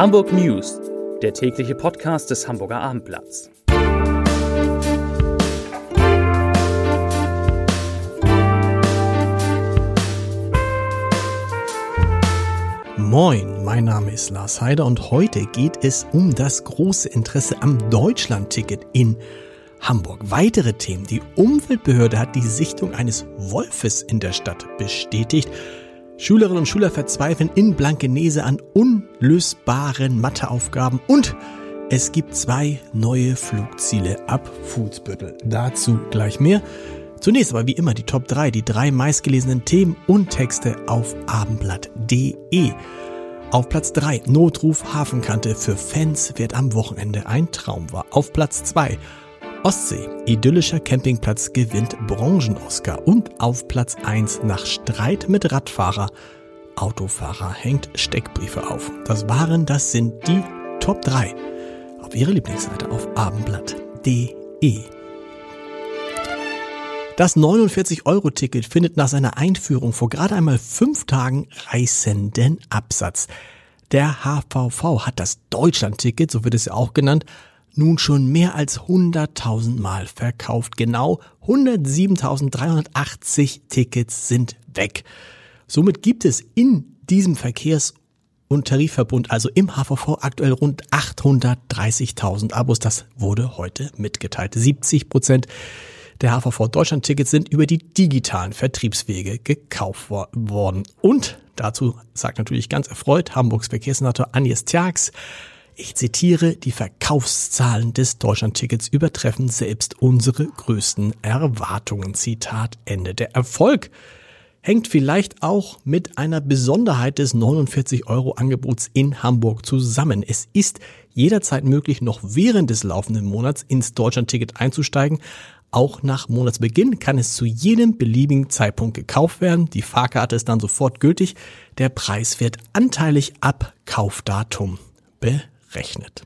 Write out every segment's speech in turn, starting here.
Hamburg News, der tägliche Podcast des Hamburger Abendblatts. Moin, mein Name ist Lars Heider und heute geht es um das große Interesse am Deutschlandticket in Hamburg. Weitere Themen. Die Umweltbehörde hat die Sichtung eines Wolfes in der Stadt bestätigt. Schülerinnen und Schüler verzweifeln in Blankenese an unlösbaren Matheaufgaben und es gibt zwei neue Flugziele ab Fußbüttel. Dazu gleich mehr. Zunächst aber wie immer die Top 3, die drei meistgelesenen Themen und Texte auf abendblatt.de. Auf Platz 3 Notruf Hafenkante für Fans wird am Wochenende ein Traum war. Auf Platz 2 Ostsee, idyllischer Campingplatz gewinnt Branchen-Oscar und auf Platz 1 nach Streit mit Radfahrer. Autofahrer hängt Steckbriefe auf. Das waren, das sind die Top 3 auf ihrer Lieblingsseite auf abendblatt.de. Das 49-Euro-Ticket findet nach seiner Einführung vor gerade einmal fünf Tagen reißenden Absatz. Der HVV hat das Deutschland-Ticket, so wird es ja auch genannt, nun schon mehr als 100.000 Mal verkauft. Genau 107.380 Tickets sind weg. Somit gibt es in diesem Verkehrs- und Tarifverbund, also im HVV, aktuell rund 830.000 Abos. Das wurde heute mitgeteilt. 70 Prozent der HVV Deutschland-Tickets sind über die digitalen Vertriebswege gekauft worden. Und dazu sagt natürlich ganz erfreut Hamburgs Verkehrssenator Agnes Tjax, ich zitiere, die Verkaufszahlen des Deutschlandtickets übertreffen selbst unsere größten Erwartungen. Zitat Ende. Der Erfolg hängt vielleicht auch mit einer Besonderheit des 49-Euro-Angebots in Hamburg zusammen. Es ist jederzeit möglich, noch während des laufenden Monats ins Deutschlandticket einzusteigen. Auch nach Monatsbeginn kann es zu jedem beliebigen Zeitpunkt gekauft werden. Die Fahrkarte ist dann sofort gültig. Der Preis wird anteilig ab Kaufdatum berechnet rechnet.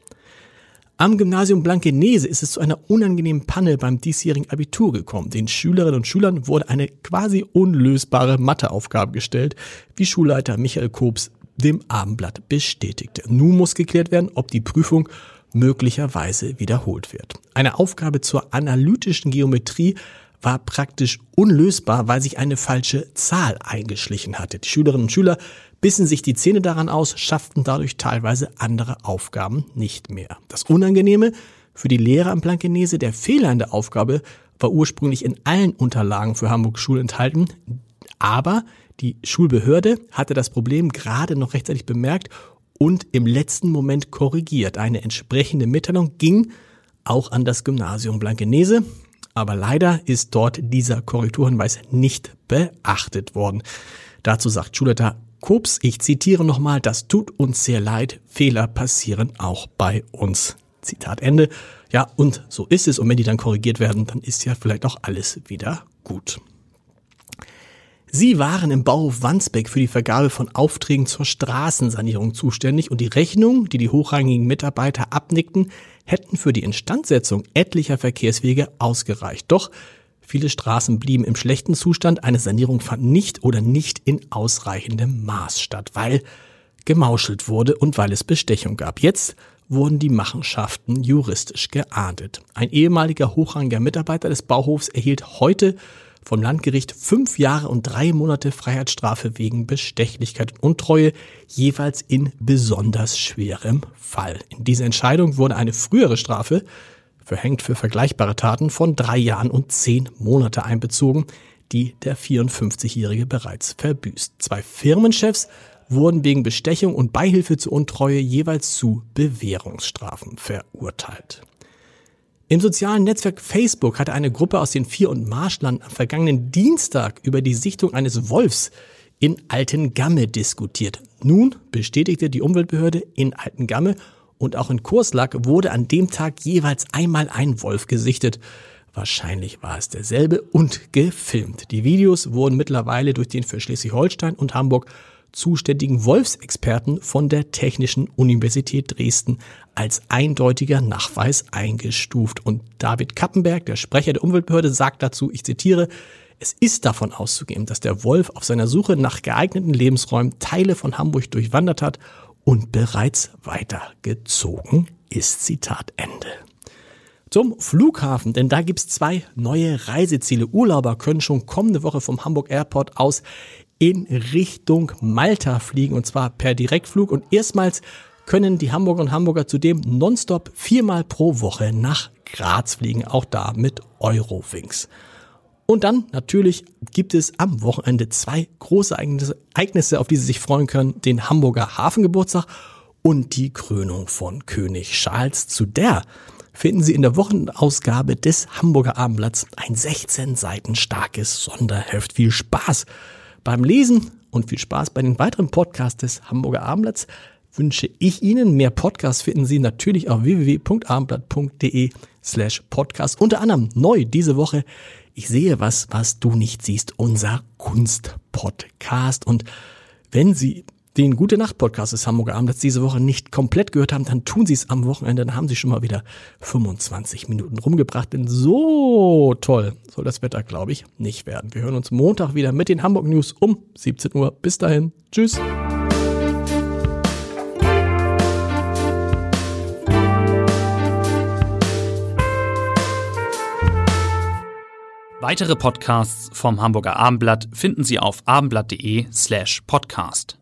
Am Gymnasium Blankenese ist es zu einer unangenehmen Panne beim diesjährigen Abitur gekommen. Den Schülerinnen und Schülern wurde eine quasi unlösbare Matheaufgabe gestellt, wie Schulleiter Michael Kobs dem Abendblatt bestätigte. Nun muss geklärt werden, ob die Prüfung möglicherweise wiederholt wird. Eine Aufgabe zur analytischen Geometrie war praktisch unlösbar, weil sich eine falsche Zahl eingeschlichen hatte. Die Schülerinnen und Schüler bissen sich die Zähne daran aus, schafften dadurch teilweise andere Aufgaben nicht mehr. Das Unangenehme für die Lehrer am Blankenese, der Fehler in der Aufgabe war ursprünglich in allen Unterlagen für Hamburg Schul enthalten, aber die Schulbehörde hatte das Problem gerade noch rechtzeitig bemerkt und im letzten Moment korrigiert. Eine entsprechende Mitteilung ging auch an das Gymnasium Blankenese, aber leider ist dort dieser Korrekturhinweis nicht beachtet worden. Dazu sagt Schulleiter Kops, ich zitiere nochmal, das tut uns sehr leid, Fehler passieren auch bei uns. Zitat Ende. Ja, und so ist es. Und wenn die dann korrigiert werden, dann ist ja vielleicht auch alles wieder gut. Sie waren im Bauhof Wandsbeck für die Vergabe von Aufträgen zur Straßensanierung zuständig und die Rechnung, die die hochrangigen Mitarbeiter abnickten, hätten für die Instandsetzung etlicher Verkehrswege ausgereicht. Doch Viele Straßen blieben im schlechten Zustand, eine Sanierung fand nicht oder nicht in ausreichendem Maß statt, weil gemauschelt wurde und weil es Bestechung gab. Jetzt wurden die Machenschaften juristisch geahndet. Ein ehemaliger hochrangiger Mitarbeiter des Bauhofs erhielt heute vom Landgericht fünf Jahre und drei Monate Freiheitsstrafe wegen Bestechlichkeit und Untreue, jeweils in besonders schwerem Fall. In dieser Entscheidung wurde eine frühere Strafe verhängt für vergleichbare Taten von drei Jahren und zehn Monate einbezogen, die der 54-Jährige bereits verbüßt. Zwei Firmenchefs wurden wegen Bestechung und Beihilfe zur Untreue jeweils zu Bewährungsstrafen verurteilt. Im sozialen Netzwerk Facebook hatte eine Gruppe aus den Vier- und Marschland am vergangenen Dienstag über die Sichtung eines Wolfs in Altengamme diskutiert. Nun bestätigte die Umweltbehörde in Altengamme und auch in Kurslack wurde an dem Tag jeweils einmal ein Wolf gesichtet. Wahrscheinlich war es derselbe und gefilmt. Die Videos wurden mittlerweile durch den für Schleswig-Holstein und Hamburg zuständigen Wolfsexperten von der Technischen Universität Dresden als eindeutiger Nachweis eingestuft. Und David Kappenberg, der Sprecher der Umweltbehörde, sagt dazu, ich zitiere, es ist davon auszugehen, dass der Wolf auf seiner Suche nach geeigneten Lebensräumen Teile von Hamburg durchwandert hat und bereits weitergezogen ist. Zitat Ende. Zum Flughafen, denn da gibt's zwei neue Reiseziele. Urlauber können schon kommende Woche vom Hamburg Airport aus in Richtung Malta fliegen und zwar per Direktflug und erstmals können die Hamburger und Hamburger zudem nonstop viermal pro Woche nach Graz fliegen, auch da mit Eurowings. Und dann natürlich gibt es am Wochenende zwei große Ereignisse, auf die Sie sich freuen können. Den Hamburger Hafengeburtstag und die Krönung von König Charles. Zu der finden Sie in der Wochenausgabe des Hamburger Abendblatts ein 16 Seiten starkes Sonderheft. Viel Spaß beim Lesen und viel Spaß bei den weiteren Podcasts des Hamburger Abendblatts wünsche ich Ihnen. Mehr Podcasts finden Sie natürlich auf www.abendblatt.de slash podcast. Unter anderem neu diese Woche Ich sehe was, was du nicht siehst, unser Kunstpodcast. Und wenn Sie den Gute Nacht Podcast des Hamburger Abends diese Woche nicht komplett gehört haben, dann tun Sie es am Wochenende. Dann haben Sie schon mal wieder 25 Minuten rumgebracht. Denn so toll soll das Wetter, glaube ich, nicht werden. Wir hören uns Montag wieder mit den Hamburg News um 17 Uhr. Bis dahin. Tschüss. Weitere Podcasts vom Hamburger Abendblatt finden Sie auf abendblatt.de slash podcast.